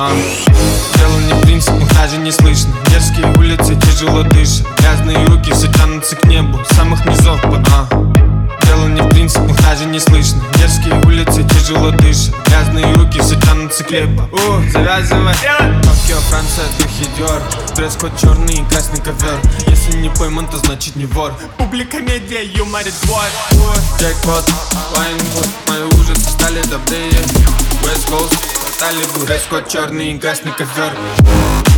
а. Дело не в принципах, даже не слышно. Дерзкие улицы, тяжело дышат. Грязные руки все тянутся к небу Самых низов, а. Дело не в принципах, даже не слышно. Дерзкие улицы, тяжело дышат. Грязные руки все тянутся к небу. У, завязывай. Токио, Франция, духи Диор Дресс-код черный и красный ковер. Если не пойман, то значит не вор. Публика медиа, юморит двор Джекпот, Вайнгуд Мои ужасы стали добрее. West Coast, Талибу Дресс-код черный и красный ковер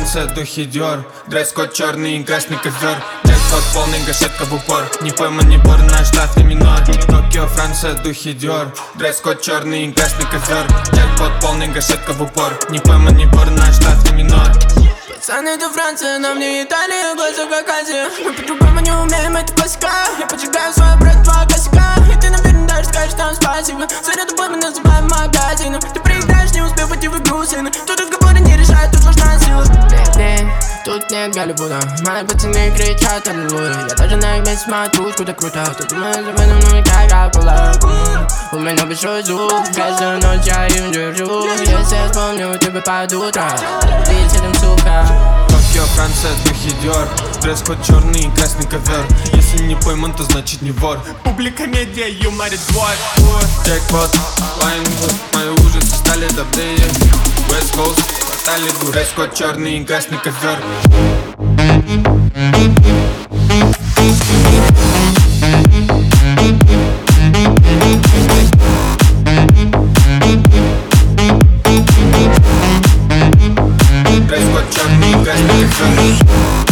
Франция, духи Диор Дресс-код черный и красный ковер Джекпот полный, гашетка в упор. Не пойман, не бор, наш штат и минор. Токио, Франция, духи Диор Дресс-код черный и красный ковер Джекпот полный, гашетка в упор. Не пойман, не бор, наш штат и минор. Пацаны, это Франция, нам не Италия, глаза как Азия Мы по-другому не умеем, это классика Я поджигаю свой брат, два косяка И ты, наверное, даже скажешь нам спасибо. Заря тобой мы называем магазином. Ты проиграешь, не успев войти в игру, сын Тут разговоры не решают, тут важна День, Тут нет Голливуда Мои пацаны кричат аллилуйя Я даже на их месте смотрю, куда круто Ты думаешь, об этом, ну как акула У меня большой зуб Каждую ночь я им держу. Если я вспомню тебя под утро Ты с этим, сука. Токио, Франция, духи Диор Дресс-код черный и красный ковер Если не пойман, то значит не вор. Публика медиа, юморит двор Джекпот, Вайнгуд Мои ужасы стали добрее West Coast, Талибу Дресс-код черный и красный ковер. Дресс-код черный и красный ковер